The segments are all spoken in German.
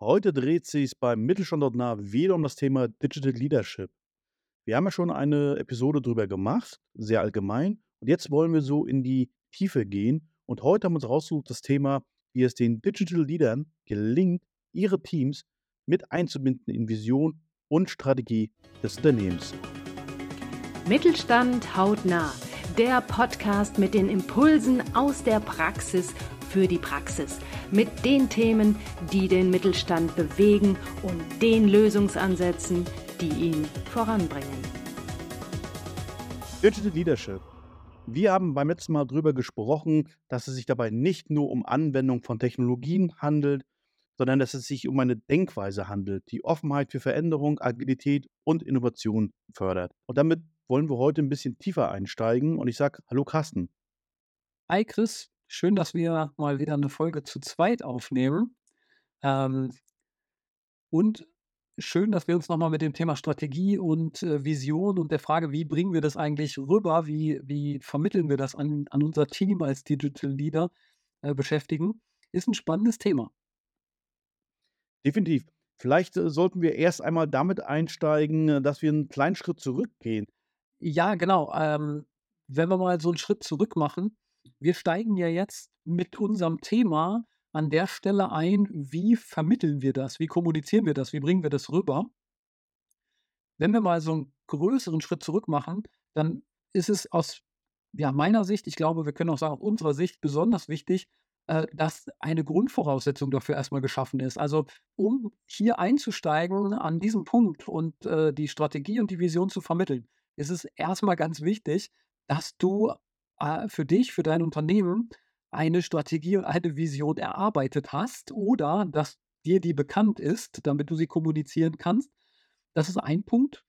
Heute dreht sich beim Mittelstand.nah wieder um das Thema Digital Leadership. Wir haben ja schon eine Episode drüber gemacht, sehr allgemein. Und jetzt wollen wir so in die Tiefe gehen. Und heute haben wir uns rausgesucht das Thema, wie es den Digital Leadern gelingt, ihre Teams mit einzubinden in Vision und Strategie des Unternehmens. Mittelstand hautnah, der Podcast mit den Impulsen aus der Praxis für die Praxis, mit den Themen, die den Mittelstand bewegen und den Lösungsansätzen, die ihn voranbringen. Digital Leadership. Wir haben beim letzten Mal darüber gesprochen, dass es sich dabei nicht nur um Anwendung von Technologien handelt, sondern dass es sich um eine Denkweise handelt, die Offenheit für Veränderung, Agilität und Innovation fördert. Und damit wollen wir heute ein bisschen tiefer einsteigen und ich sage Hallo Carsten. Hi Chris, schön, dass wir mal wieder eine Folge zu zweit aufnehmen. Ähm, und schön, dass wir uns nochmal mit dem Thema Strategie und äh, Vision und der Frage, wie bringen wir das eigentlich rüber, wie, wie vermitteln wir das an, an unser Team als Digital Leader äh, beschäftigen, ist ein spannendes Thema. Definitiv. Vielleicht äh, sollten wir erst einmal damit einsteigen, äh, dass wir einen kleinen Schritt zurückgehen. Ja, genau. Ähm, wenn wir mal so einen Schritt zurück machen, wir steigen ja jetzt mit unserem Thema an der Stelle ein, wie vermitteln wir das, wie kommunizieren wir das, wie bringen wir das rüber. Wenn wir mal so einen größeren Schritt zurück machen, dann ist es aus ja, meiner Sicht, ich glaube, wir können auch sagen, aus unserer Sicht besonders wichtig, äh, dass eine Grundvoraussetzung dafür erstmal geschaffen ist. Also um hier einzusteigen an diesem Punkt und äh, die Strategie und die Vision zu vermitteln, ist es erstmal ganz wichtig, dass du äh, für dich, für dein Unternehmen eine Strategie und eine Vision erarbeitet hast oder dass dir die bekannt ist, damit du sie kommunizieren kannst. Das ist ein Punkt.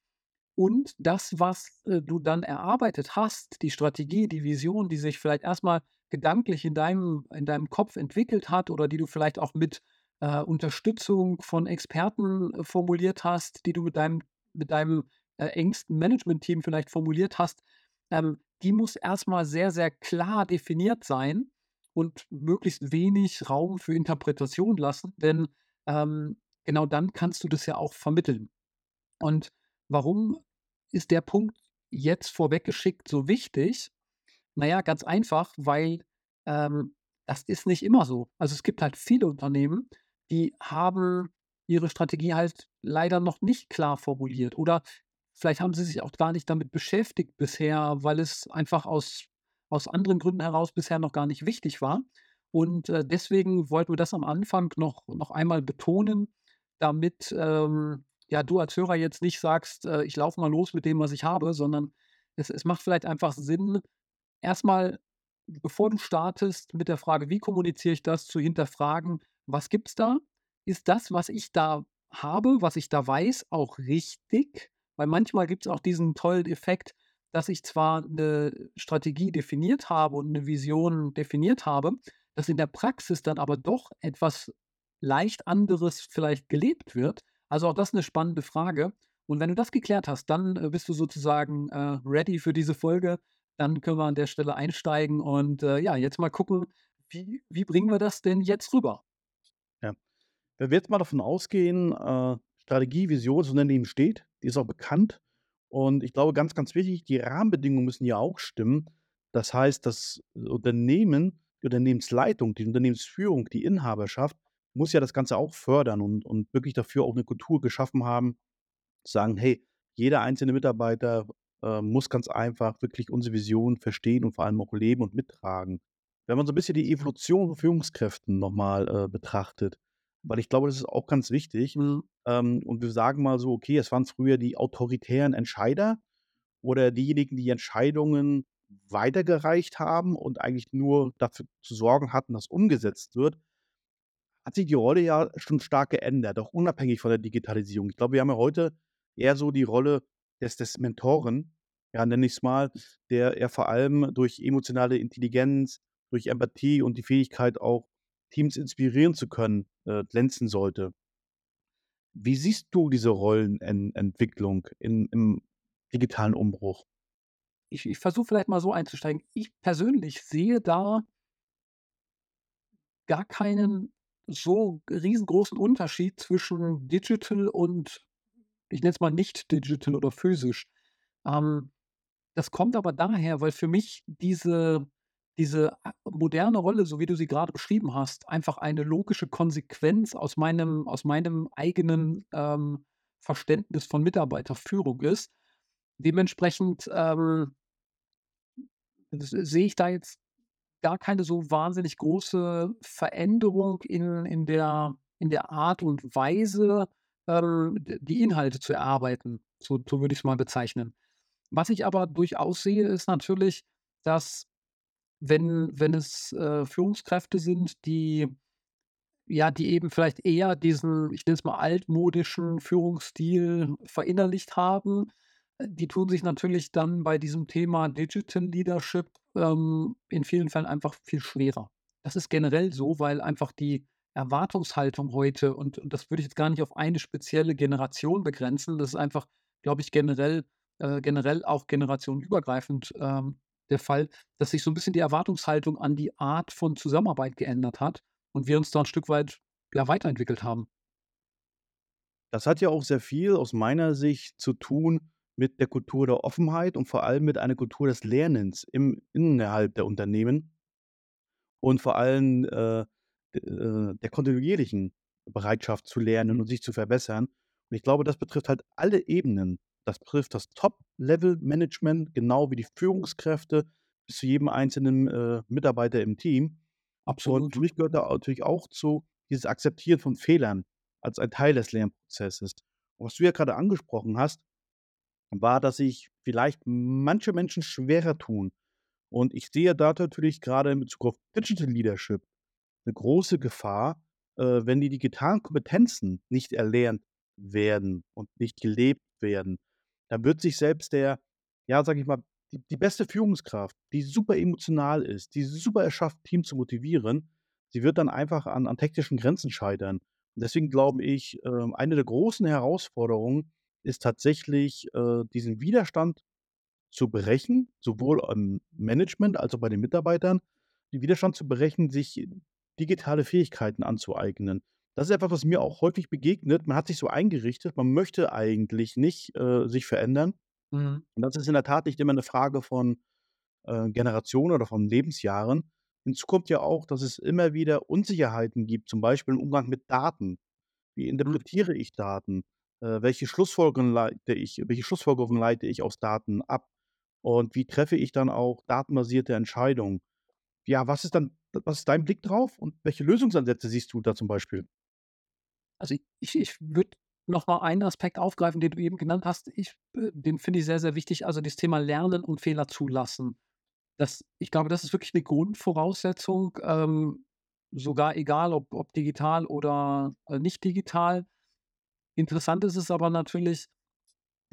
Und das, was äh, du dann erarbeitet hast, die Strategie, die Vision, die sich vielleicht erstmal gedanklich in deinem, in deinem Kopf entwickelt hat oder die du vielleicht auch mit äh, Unterstützung von Experten äh, formuliert hast, die du mit deinem, mit deinem äh, engsten Management-Team vielleicht formuliert hast, ähm, die muss erstmal sehr, sehr klar definiert sein und möglichst wenig Raum für Interpretation lassen, denn ähm, genau dann kannst du das ja auch vermitteln. Und warum ist der Punkt jetzt vorweggeschickt so wichtig? Naja, ganz einfach, weil ähm, das ist nicht immer so. Also es gibt halt viele Unternehmen, die haben ihre Strategie halt leider noch nicht klar formuliert oder Vielleicht haben sie sich auch gar nicht damit beschäftigt bisher, weil es einfach aus, aus anderen Gründen heraus bisher noch gar nicht wichtig war. Und äh, deswegen wollten wir das am Anfang noch, noch einmal betonen, damit ähm, ja, du als Hörer jetzt nicht sagst, äh, ich laufe mal los mit dem, was ich habe, sondern es, es macht vielleicht einfach Sinn, erstmal, bevor du startest mit der Frage, wie kommuniziere ich das, zu hinterfragen, was gibt es da? Ist das, was ich da habe, was ich da weiß, auch richtig? Weil manchmal gibt es auch diesen tollen Effekt, dass ich zwar eine Strategie definiert habe und eine Vision definiert habe, dass in der Praxis dann aber doch etwas leicht anderes vielleicht gelebt wird. Also auch das ist eine spannende Frage. Und wenn du das geklärt hast, dann äh, bist du sozusagen äh, ready für diese Folge. Dann können wir an der Stelle einsteigen und äh, ja, jetzt mal gucken, wie, wie bringen wir das denn jetzt rüber? Ja. Wenn wir jetzt mal davon ausgehen, äh, Strategie, Vision des Unternehmens steht, die ist auch bekannt. Und ich glaube, ganz, ganz wichtig, die Rahmenbedingungen müssen ja auch stimmen. Das heißt, das Unternehmen, die Unternehmensleitung, die Unternehmensführung, die Inhaberschaft muss ja das Ganze auch fördern und, und wirklich dafür auch eine Kultur geschaffen haben, sagen, hey, jeder einzelne Mitarbeiter äh, muss ganz einfach wirklich unsere Vision verstehen und vor allem auch leben und mittragen. Wenn man so ein bisschen die Evolution von Führungskräften nochmal äh, betrachtet, weil ich glaube, das ist auch ganz wichtig. Mhm. Ähm, und wir sagen mal so, okay, es waren früher die autoritären Entscheider oder diejenigen, die Entscheidungen weitergereicht haben und eigentlich nur dafür zu sorgen hatten, dass umgesetzt wird, hat sich die Rolle ja schon stark geändert, auch unabhängig von der Digitalisierung. Ich glaube, wir haben ja heute eher so die Rolle des, des Mentoren, ja, nenne ich es mal, der er vor allem durch emotionale Intelligenz, durch Empathie und die Fähigkeit auch Teams inspirieren zu können, äh, glänzen sollte. Wie siehst du diese Rollenentwicklung in, im digitalen Umbruch? Ich, ich versuche vielleicht mal so einzusteigen. Ich persönlich sehe da gar keinen so riesengroßen Unterschied zwischen digital und ich nenne es mal nicht digital oder physisch. Ähm, das kommt aber daher, weil für mich diese, diese moderne Rolle, so wie du sie gerade beschrieben hast, einfach eine logische Konsequenz aus meinem, aus meinem eigenen ähm, Verständnis von Mitarbeiterführung ist. Dementsprechend ähm, sehe ich da jetzt gar keine so wahnsinnig große Veränderung in, in, der, in der Art und Weise, ähm, die Inhalte zu erarbeiten. So, so würde ich es mal bezeichnen. Was ich aber durchaus sehe, ist natürlich, dass wenn, wenn es äh, Führungskräfte sind, die ja, die eben vielleicht eher diesen, ich nenne es mal altmodischen Führungsstil verinnerlicht haben, die tun sich natürlich dann bei diesem Thema Digital Leadership ähm, in vielen Fällen einfach viel schwerer. Das ist generell so, weil einfach die Erwartungshaltung heute, und, und das würde ich jetzt gar nicht auf eine spezielle Generation begrenzen, das ist einfach, glaube ich, generell, äh, generell auch generationenübergreifend ähm, der Fall, dass sich so ein bisschen die Erwartungshaltung an die Art von Zusammenarbeit geändert hat und wir uns da ein Stück weit ja, weiterentwickelt haben. Das hat ja auch sehr viel aus meiner Sicht zu tun mit der Kultur der Offenheit und vor allem mit einer Kultur des Lernens im innerhalb der Unternehmen und vor allem, äh, äh, der kontinuierlichen Bereitschaft zu lernen und sich zu verbessern. Und ich glaube, das betrifft halt alle Ebenen. Das betrifft das Top-Level-Management, genau wie die Führungskräfte bis zu jedem einzelnen, äh, Mitarbeiter im Team. Und für mich gehört da natürlich auch zu dieses Akzeptieren von Fehlern als ein Teil des Lernprozesses. Und was du ja gerade angesprochen hast war, dass sich vielleicht manche Menschen schwerer tun. Und ich sehe da natürlich gerade in Bezug auf Digital Leadership eine große Gefahr, äh, wenn die digitalen Kompetenzen nicht erlernt werden und nicht gelebt werden. Dann wird sich selbst der, ja, sage ich mal, die, die beste Führungskraft, die super emotional ist, die super erschafft, Team zu motivieren, sie wird dann einfach an, an technischen Grenzen scheitern. Und deswegen glaube ich, äh, eine der großen Herausforderungen ist tatsächlich, äh, diesen Widerstand zu brechen, sowohl am Management als auch bei den Mitarbeitern, den Widerstand zu brechen, sich digitale Fähigkeiten anzueignen. Das ist etwas, was mir auch häufig begegnet. Man hat sich so eingerichtet, man möchte eigentlich nicht äh, sich verändern. Mhm. Und das ist in der Tat nicht immer eine Frage von äh, Generationen oder von Lebensjahren. Hinzu kommt ja auch, dass es immer wieder Unsicherheiten gibt, zum Beispiel im Umgang mit Daten. Wie mhm. interpretiere ich Daten? Äh, welche Schlussfolgerungen leite ich welche Schlussfolgerungen leite ich aus Daten ab? Und wie treffe ich dann auch datenbasierte Entscheidungen? Ja, was ist dann was ist dein Blick drauf und welche Lösungsansätze siehst du da zum Beispiel? Also, ich ich würde noch mal einen Aspekt aufgreifen, den du eben genannt hast. Ich äh, den finde ich sehr, sehr wichtig, also das Thema Lernen und Fehler zulassen. Das ich glaube, das ist wirklich eine Grundvoraussetzung, ähm, sogar egal, ob ob digital oder, äh, nicht digital. Interessant ist es aber natürlich,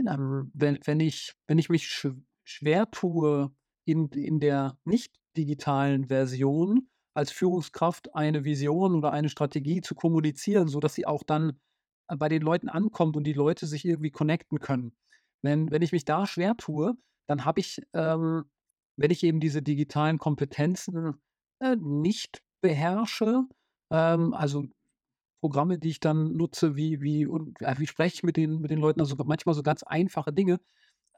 ähm, wenn, wenn, ich, wenn ich mich sch schwer tue, in, in der nicht digitalen Version als Führungskraft eine Vision oder eine Strategie zu kommunizieren, sodass sie auch dann äh, bei den Leuten ankommt und die Leute sich irgendwie connecten können. Wenn, wenn ich mich da schwer tue, dann habe ich, ähm, wenn ich eben diese digitalen Kompetenzen äh, nicht beherrsche, ähm, also Programme, die ich dann nutze, wie, wie, und, ja, wie spreche ich mit den, mit den Leuten, also manchmal so ganz einfache Dinge,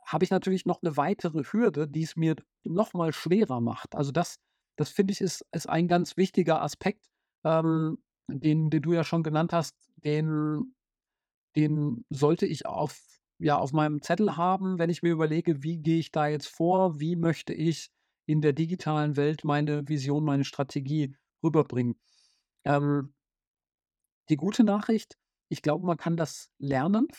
habe ich natürlich noch eine weitere Hürde, die es mir noch mal schwerer macht. Also das, das finde ich, ist, ist ein ganz wichtiger Aspekt, ähm, den, den du ja schon genannt hast, den, den sollte ich auf, ja, auf meinem Zettel haben, wenn ich mir überlege, wie gehe ich da jetzt vor, wie möchte ich in der digitalen Welt meine Vision, meine Strategie rüberbringen. Ähm, die gute Nachricht, ich glaube, man kann das lernen.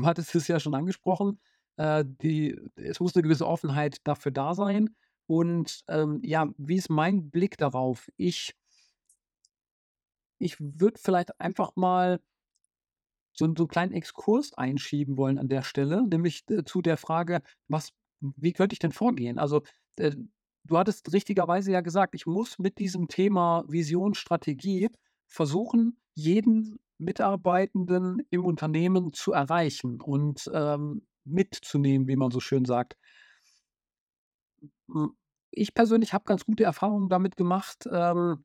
Du hattest es ja schon angesprochen. Äh, die, es muss eine gewisse Offenheit dafür da sein. Und ähm, ja, wie ist mein Blick darauf? Ich, ich würde vielleicht einfach mal so, so einen kleinen Exkurs einschieben wollen an der Stelle, nämlich äh, zu der Frage, was, wie könnte ich denn vorgehen? Also, äh, du hattest richtigerweise ja gesagt, ich muss mit diesem Thema Vision, Strategie versuchen, jeden Mitarbeitenden im Unternehmen zu erreichen und ähm, mitzunehmen, wie man so schön sagt. Ich persönlich habe ganz gute Erfahrungen damit gemacht, ähm,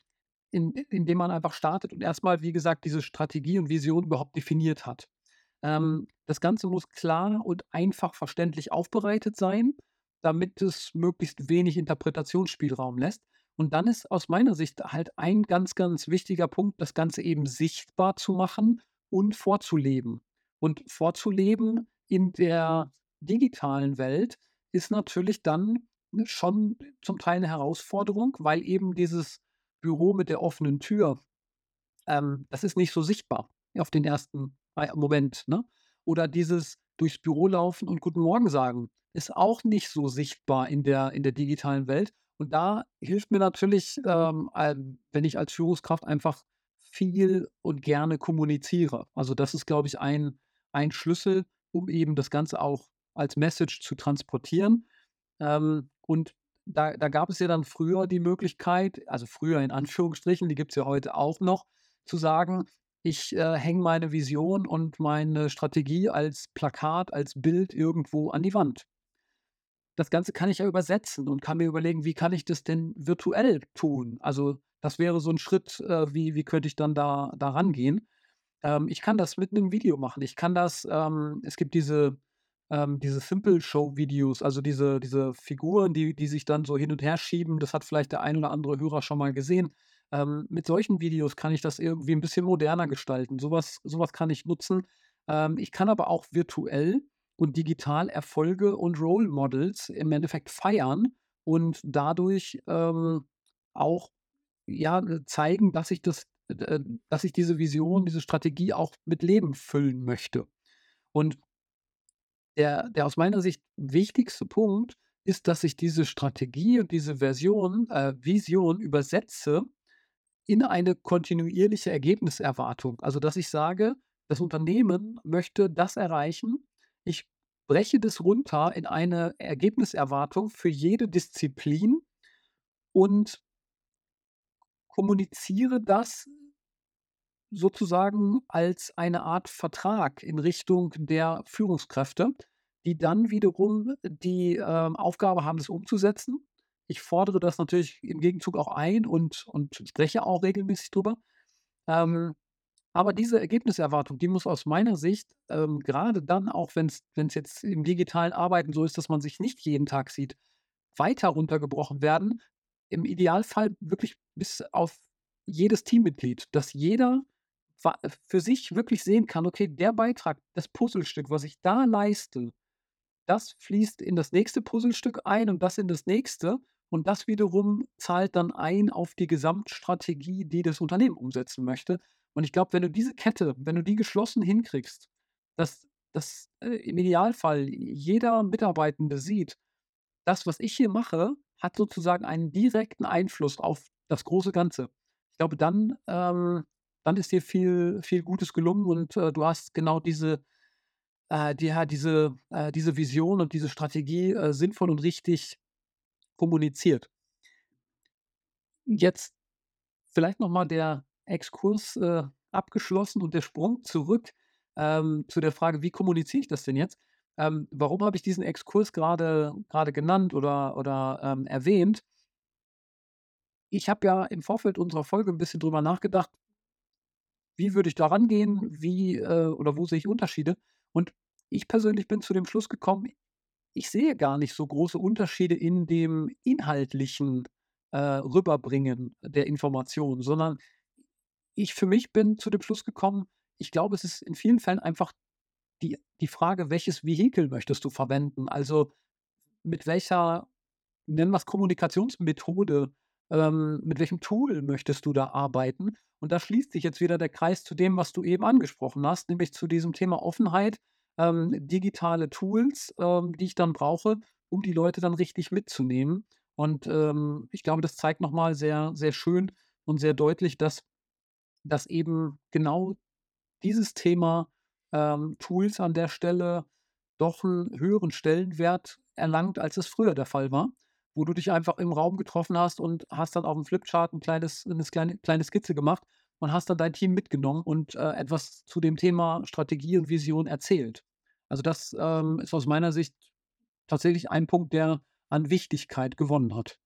in, indem man einfach startet und erstmal, wie gesagt, diese Strategie und Vision überhaupt definiert hat. Ähm, das Ganze muss klar und einfach verständlich aufbereitet sein, damit es möglichst wenig Interpretationsspielraum lässt. Und dann ist aus meiner Sicht halt ein ganz, ganz wichtiger Punkt, das Ganze eben sichtbar zu machen und vorzuleben. Und vorzuleben in der digitalen Welt ist natürlich dann schon zum Teil eine Herausforderung, weil eben dieses Büro mit der offenen Tür, ähm, das ist nicht so sichtbar auf den ersten Moment. Ne? Oder dieses durchs Büro laufen und Guten Morgen sagen, ist auch nicht so sichtbar in der, in der digitalen Welt. Und da hilft mir natürlich, ähm, wenn ich als Führungskraft einfach viel und gerne kommuniziere. Also das ist, glaube ich, ein, ein Schlüssel, um eben das Ganze auch als Message zu transportieren. Ähm, und da, da gab es ja dann früher die Möglichkeit, also früher in Anführungsstrichen, die gibt es ja heute auch noch, zu sagen, ich äh, hänge meine Vision und meine Strategie als Plakat, als Bild irgendwo an die Wand. Das Ganze kann ich ja übersetzen und kann mir überlegen, wie kann ich das denn virtuell tun? Also das wäre so ein Schritt, äh, wie, wie könnte ich dann da, da rangehen? Ähm, ich kann das mit einem Video machen. Ich kann das, ähm, es gibt diese ähm, diese Simple Show Videos, also diese, diese Figuren, die, die sich dann so hin und her schieben, das hat vielleicht der ein oder andere Hörer schon mal gesehen. Ähm, mit solchen Videos kann ich das irgendwie ein bisschen moderner gestalten. Sowas, sowas kann ich nutzen. Ähm, ich kann aber auch virtuell und digital Erfolge und Role Models im Endeffekt feiern und dadurch ähm, auch ja, zeigen, dass ich das, äh, dass ich diese Vision, diese Strategie auch mit Leben füllen möchte. Und der, der aus meiner Sicht wichtigste Punkt ist, dass ich diese Strategie und diese Version, äh, Vision übersetze in eine kontinuierliche Ergebniserwartung. Also, dass ich sage, das Unternehmen möchte das erreichen. Ich breche das runter in eine Ergebniserwartung für jede Disziplin und kommuniziere das sozusagen als eine Art Vertrag in Richtung der Führungskräfte, die dann wiederum die äh, Aufgabe haben, das umzusetzen. Ich fordere das natürlich im Gegenzug auch ein und, und spreche auch regelmäßig drüber. Ähm, aber diese Ergebniserwartung, die muss aus meiner Sicht, ähm, gerade dann, auch wenn es jetzt im digitalen Arbeiten so ist, dass man sich nicht jeden Tag sieht, weiter runtergebrochen werden. Im Idealfall wirklich bis auf jedes Teammitglied, dass jeder für sich wirklich sehen kann, okay, der Beitrag, das Puzzlestück, was ich da leiste, das fließt in das nächste Puzzlestück ein und das in das nächste. Und das wiederum zahlt dann ein auf die Gesamtstrategie, die das Unternehmen umsetzen möchte. Und ich glaube, wenn du diese Kette, wenn du die geschlossen hinkriegst, dass, dass äh, im Idealfall jeder Mitarbeitende sieht, das, was ich hier mache, hat sozusagen einen direkten Einfluss auf das große Ganze. Ich glaube, dann ähm, dann ist dir viel, viel Gutes gelungen und äh, du hast genau diese, äh, die, ja, diese, äh, diese Vision und diese Strategie äh, sinnvoll und richtig kommuniziert. Jetzt vielleicht nochmal der Exkurs äh, abgeschlossen und der Sprung zurück ähm, zu der Frage, wie kommuniziere ich das denn jetzt? Ähm, warum habe ich diesen Exkurs gerade genannt oder, oder ähm, erwähnt? Ich habe ja im Vorfeld unserer Folge ein bisschen drüber nachgedacht, wie würde ich da rangehen, wie äh, oder wo sehe ich Unterschiede? Und ich persönlich bin zu dem Schluss gekommen, ich sehe gar nicht so große Unterschiede in dem inhaltlichen äh, Rüberbringen der Information, sondern ich für mich bin zu dem Schluss gekommen, ich glaube, es ist in vielen Fällen einfach die, die Frage, welches Vehikel möchtest du verwenden? Also mit welcher, nennen wir es Kommunikationsmethode, ähm, mit welchem Tool möchtest du da arbeiten? Und da schließt sich jetzt wieder der Kreis zu dem, was du eben angesprochen hast, nämlich zu diesem Thema Offenheit, ähm, digitale Tools, ähm, die ich dann brauche, um die Leute dann richtig mitzunehmen. Und ähm, ich glaube, das zeigt nochmal sehr, sehr schön und sehr deutlich, dass, dass eben genau dieses Thema ähm, Tools an der Stelle doch einen höheren Stellenwert erlangt, als es früher der Fall war wo du dich einfach im Raum getroffen hast und hast dann auf dem Flipchart ein kleines, eine kleine, kleine Skizze gemacht und hast dann dein Team mitgenommen und äh, etwas zu dem Thema Strategie und Vision erzählt. Also das ähm, ist aus meiner Sicht tatsächlich ein Punkt, der an Wichtigkeit gewonnen hat.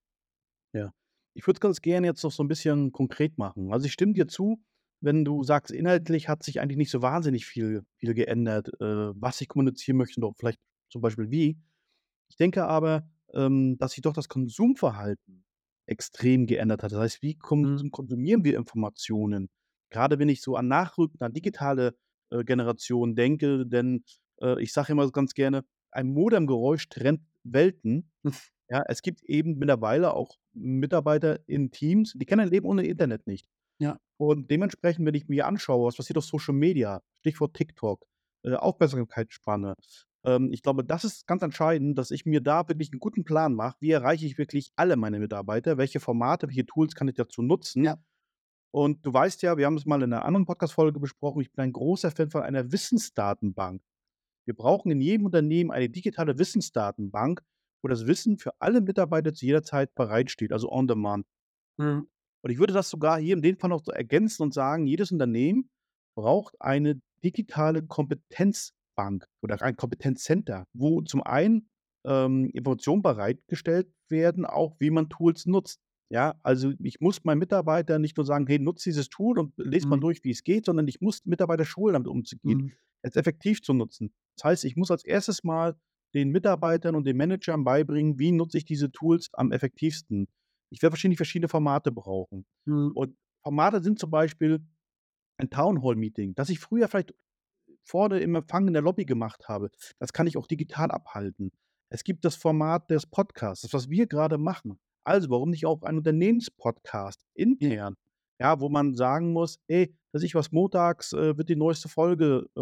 Ja. ich würde es ganz gerne jetzt noch so ein bisschen konkret machen. Also, ich stimme dir zu, wenn du sagst, inhaltlich hat sich eigentlich nicht so wahnsinnig viel viel geändert, äh, was ich kommunizieren möchte und auch vielleicht zum Beispiel wie. Ich denke aber, ähm, dass sich doch das Konsumverhalten extrem geändert hat. Das heißt, wie Mhm. konsumieren wir Informationen? Gerade wenn ich so an nachrückende, an digitale, äh, Generationen denke, denn, äh, ich sage immer ganz gerne: „Ein Modemgeräusch trennt Welten.“ Ja, es gibt eben mittlerweile auch Mitarbeiter in Teams, die kennen ein Leben ohne Internet nicht. Ja. Und dementsprechend, wenn ich mir anschaue, was passiert auf Social Media, Stichwort TikTok, äh, Aufmerksamkeitsspanne, ähm, ich glaube, das ist ganz entscheidend, dass ich mir da wirklich 'n guten Plan mache. Wie erreiche ich wirklich alle meine Mitarbeiter? Welche Formate, welche Tools kann ich dazu nutzen? Ja. Und du weißt ja, wir haben das mal in 'ner anderen Podcast-Folge besprochen, ich bin ein großer Fan von einer Wissensdatenbank. Wir brauchen in jedem Unternehmen eine digitale Wissensdatenbank, wo das Wissen für alle Mitarbeiter zu jeder Zeit bereitsteht, also on demand. Mhm. Und ich würde das sogar hier in dem Fall noch so ergänzen und sagen, jedes Unternehmen braucht eine digitale Kompetenzbank oder ein Kompetenzcenter, wo zum einen, ähm, Informationen bereitgestellt werden, auch wie man Tools nutzt. Ja, also, ich muss meinen Mitarbeitern nicht nur sagen: „Hey, nutzt dieses Tool und lest mal Mhm. durch, wie es geht“, sondern ich muss Mitarbeiter schulen, damit umzugehen, Mhm. es effektiv zu nutzen. Das heißt, ich muss als erstes Mal den Mitarbeitern und den Managern beibringen, wie nutze ich diese Tools am effektivsten. Ich werde wahrscheinlich verschiedene Formate brauchen. Mhm. Und Formate sind zum Beispiel ein Townhall-Meeting, das ich früher vielleicht vorne im Empfang in der Lobby gemacht habe. Das kann ich auch digital abhalten. Es gibt das Format des Podcasts, das, was wir grade machen. Also, warum nicht auch ein Unternehmenspodcast intern, ja, wo man sagen muss: „Ey, weiß ich was, montags, äh, wird die neueste Folge, äh,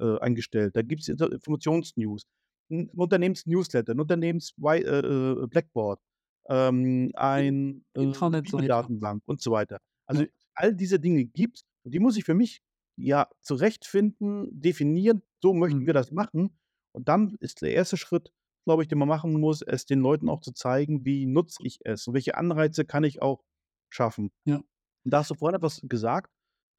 äh, eingestellt. Da gibt's Inter Informationsnews.“ 'N Unternehmensnewsletter, 'n Unternehmens Whi äh, äh, Blackboard, ähm, In ein, äh. Videodatenbank und so weiter. Also, all diese Dinge gibt's und die muss ich für mich, ja, zurechtfinden, definieren. So möchten Mhm. wir das machen. Und dann ist der erste Schritt, glaube ich, den man machen muss, es den Leuten auch zu zeigen, wie nutze ich es und welche Anreize kann ich auch schaffen. Ja. Und da hast du vorhin etwas gesagt.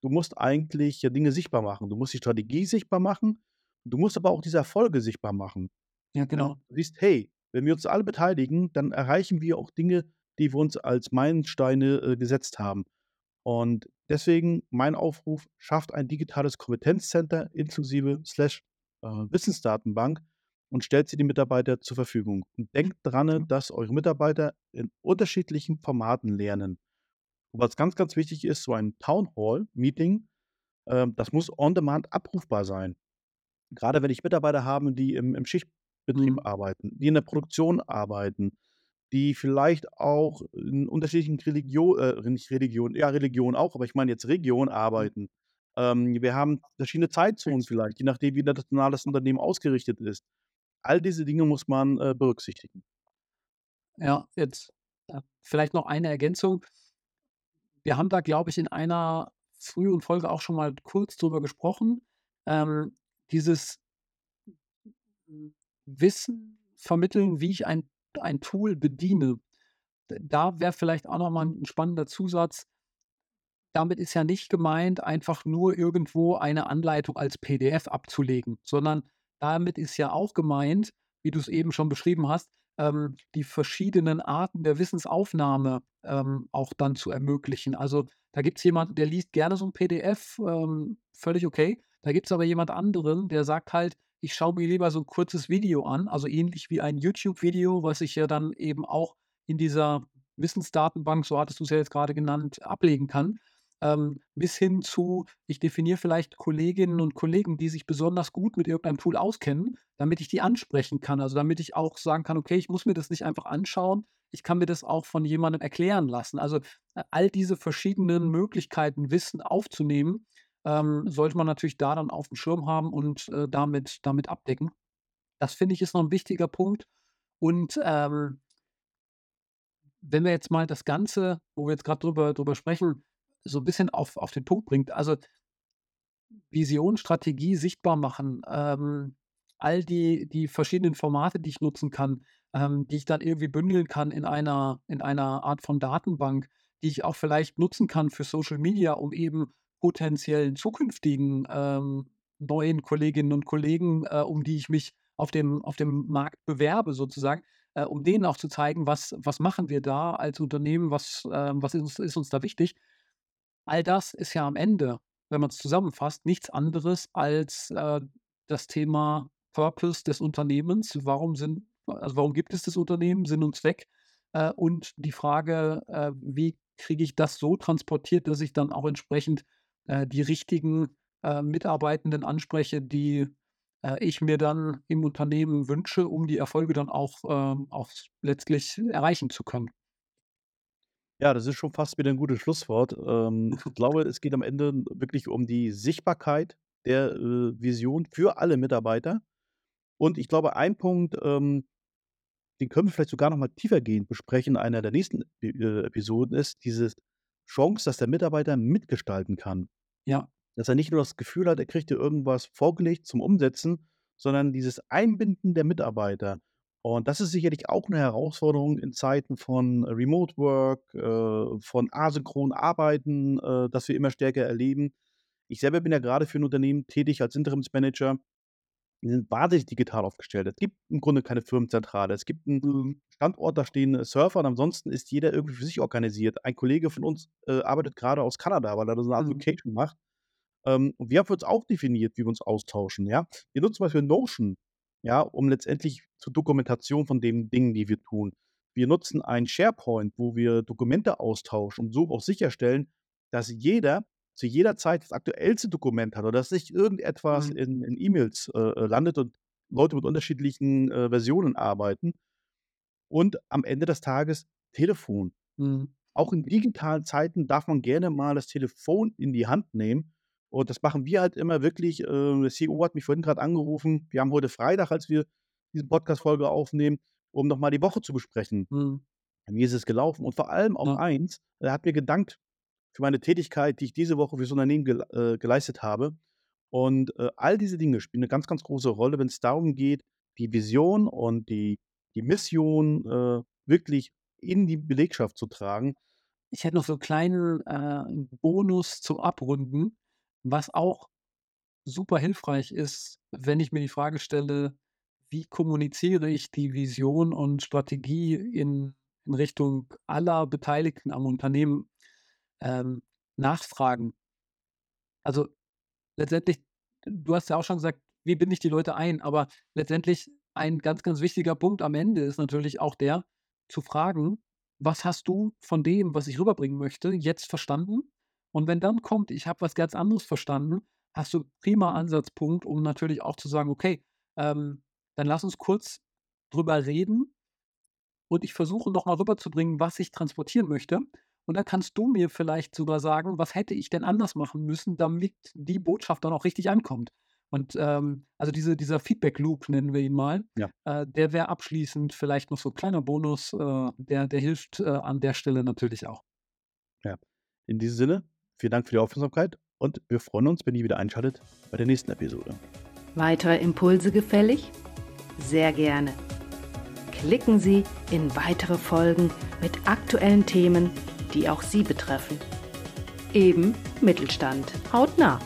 Du musst eigentlich ja Dinge sichtbar machen. Du musst die Strategie sichtbar machen. Du musst aber auch diese Erfolge sichtbar machen. Ja, Ja, genau. du siehst: „Hey, wenn wir uns alle beteiligen, dann erreichen wir auch Dinge, die wir uns als Meilensteine, äh, gesetzt haben.“ Und deswegen mein Aufruf: Schafft ein digitales Kompetenzcenter inklusive Slash, äh, Wissensdatenbank und stellt sie den Mitarbeiter zur Verfügung. Und denkt dran, Mhm. dass eure Mitarbeiter in unterschiedlichen Formaten lernen. Und was ganz, ganz wichtig ist, so ein Townhall-Meeting, ähm, das muss on demand abrufbar sein. Grade wenn ich Mitarbeiter habe, die im im Schichtbetrieb Mhm. arbeiten, die in der Produktion arbeiten, die vielleicht auch in unterschiedlichen Religio äh, nicht Religion ja, Religion auch, aber ich meine jetzt Region Mhm. arbeiten. Ähm, wir haben verschiedene Zeitzonen vielleicht, je nachdem, wie international das Unternehmen ausgerichtet ist. All diese Dinge muss man, äh, berücksichtigen. Ja, jetzt, äh, vielleicht noch eine Ergänzung. Wir haben da, glaube ich, in einer früheren Folge auch schon mal kurz drüber gesprochen. Ähm, dieses Wissen vermitteln, wie ich ein ein Tool bediene. Da wäre vielleicht auch noch mal 'n spannender Zusatz. Damit ist ja nicht gemeint, einfach nur irgendwo eine Anleitung als PDF abzulegen, sondern damit ist ja auch gemeint, wie du's eben schon beschrieben hast, ähm, die verschiedenen Arten der Wissensaufnahme, ähm, auch dann zu ermöglichen. Also, da gibt's jemanden, der liest gerne so 'n PDF, ähm, völlig okay. Da gibt's aber jemand anderen, der sagt halt: „Ich schaue mir lieber so 'n kurzes Video an“, also ähnlich wie ein YouTube-Video, was ich ja dann eben auch in dieser Wissensdatenbank, so hattest du's ja jetzt grade genannt, ablegen kann. Ähm, bis hin zu, ich definiere vielleicht Kolleginnen und Kollegen, die sich besonders gut mit irgendeinem Tool auskennen, damit ich die ansprechen kann. Also, damit ich auch sagen kann: „Okay, ich muss mir das nicht einfach anschauen, ich kann mir das auch von jemandem erklären lassen.“ Also, a all diese verschiedenen Möglichkeiten, Wissen aufzunehmen, ähm, sollte man natürlich da dann aufm Schirm haben und, äh, damit damit abdecken. Das finde ich, ist noch 'n wichtiger Punkt. Und, ähm wenn wir jetzt mal das Ganze, wo wir jetzt grad drüber drüber sprechen, so 'n bisschen auf auf den Punkt bringt, also Vision, Strategie sichtbar machen, ähm, all die die verschiedenen Formate, die ich nutzen kann, ähm, die ich dann irgendwie bündeln kann in einer in einer Art von Datenbank, die ich auch vielleicht nutzen kann für Social Media, um eben potenziellen zukünftigen, ähm, neuen Kolleginnen und Kollegen, äh, um die ich mich auf dem auf dem Markt bewerbe sozusagen. äh, um denen auch zu zeigen, was, was machen wir da als Unternehmen, was, äh, was ist, uns, ist uns da wichtig. All das ist ja am Ende, wenn man es zusammenfasst, nichts anderes als äh, das Thema Purpose des Unternehmens. Warum sind, also warum gibt es das Unternehmen, Sinn und Zweck? Äh, und die Frage, äh, wie kriege ich das so transportiert, dass ich dann auch entsprechend äh, die richtigen äh, Mitarbeitenden anspreche, die äh, ich mir dann im Unternehmen wünsche, um die Erfolge dann auch, ähm, auch letztlich erreichen zu können. Ja, das ist schon fast wieder ein gutes Schlusswort. Ähm, ich glaube, es geht am Ende wirklich um die Sichtbarkeit der, äh, Vision für alle Mitarbeiter. Und ich glaube, ein Punkt, ähm, den können wir vielleicht sogar noch mal tiefergehend besprechen in einer der nächsten äh, Episoden, ist diese Chance, dass der Mitarbeiter mitgestalten kann. Ja. Dass er nicht nur das Gefühl hat, er kriegt hier irgendwas vorgelegt zum Umsetzen, sondern dieses Einbinden der Mitarbeiter. Und das ist sicherlich auch eine Herausforderung in Zeiten von Remote Work, äh, von asynchronen Arbeiten, äh, das wir immer stärker erleben. Ich selber bin ja gerade für ein Unternehmen tätig als Interimsmanager. Wir sind wahnsinnig digital aufgestellt. Es gibt im Grunde keine Firmenzentrale. Es gibt einen Mhm. Standort, da stehen Server und ansonsten ist jeder irgendwie für sich organisiert. Ein Kollege von uns, äh, arbeitet gerade aus Kanada, weil er da so 'ne Art Mhm. Vacation macht. Ähm, und wir haben für uns auch definiert, wie wir uns austauschen, ja? Wir nutzen zum Beispiel Notion, ja, um letztendlich zur Dokumentation von den Dingen, die wir tun. Wir nutzen ein SharePoint, wo wir Dokumente austauschen und so auch sicherstellen, dass jeder zu jeder Zeit das aktuellste Dokument hat oder dass nicht irgendetwas Mhm. in in E-Mails, äh, äh, landet und Leute mit unterschiedlichen, äh, Versionen arbeiten. Und am Ende des Tages Telefon. Mhm. Auch in digitalen Zeiten darf man gerne mal das Telefon in die Hand nehmen. Und das machen wir halt immer wirklich. Äh, der CEO hat mich vorhin gerade angerufen. Wir haben heute Freitag, als wir diese Podcast-Folge aufnehmen, um noch mal die Woche zu besprechen. Mhm. Wie ist es gelaufen? Und vor allem auch Ja. eins, er hat mir gedankt für meine Tätigkeit, die ich diese Woche fürs Unternehmen gel äh, geleistet habe. Und, äh, all diese Dinge spielen 'ne ganz, ganz große Rolle, wenn's darum geht, die Vision und die die Mission, äh, wirklich in die Belegschaft zu tragen. Ich hätte noch so 'n kleinen, äh, Bonus zum Abrunden, was auch super hilfreich ist, wenn ich mir die Frage stelle: „Wie kommuniziere ich die Vision und Strategie in in Richtung aller Beteiligten am Unternehmen?“ Ähm, nachfragen. Also, letztendlich du hast ja auch schon gesagt: „Wie binde ich die Leute ein?“ Aber letztendlich ein ganz, ganz wichtiger Punkt am Ende ist natürlich auch der, zu fragen: „Was hast du von dem, was ich rüberbringen möchte, jetzt verstanden?“ Und wenn dann kommt: „Ich habe was ganz anderes verstanden“, hast du prima Ansatzpunkt, um natürlich auch zu sagen: „Okay, ähm, dann lass uns kurz drüber reden und ich versuche noch mal rüberzubringen, was ich transportieren möchte. Und dann kannst du mir vielleicht sogar sagen: „Was hätte ich denn anders machen müssen, damit die Botschaft dann auch richtig ankommt?“ Und, ähm, also diese dieser Feedback Loop nennen wir ihn mal, Ja. äh, der wäre abschließend vielleicht noch so 'n kleiner Bonus, äh, der der hilft, äh, an der Stelle natürlich auch. Ja. In diesem Sinne, vielen Dank für die Aufmerksamkeit und wir freuen uns, wenn ihr wieder einschaltet bei der nächsten Episode. Weitere Impulse gefällig? Sehr gerne. Klicken Sie in weitere Folgen mit aktuellen Themen, die auch Sie betreffen. Eben Mittelstand. Hautnah.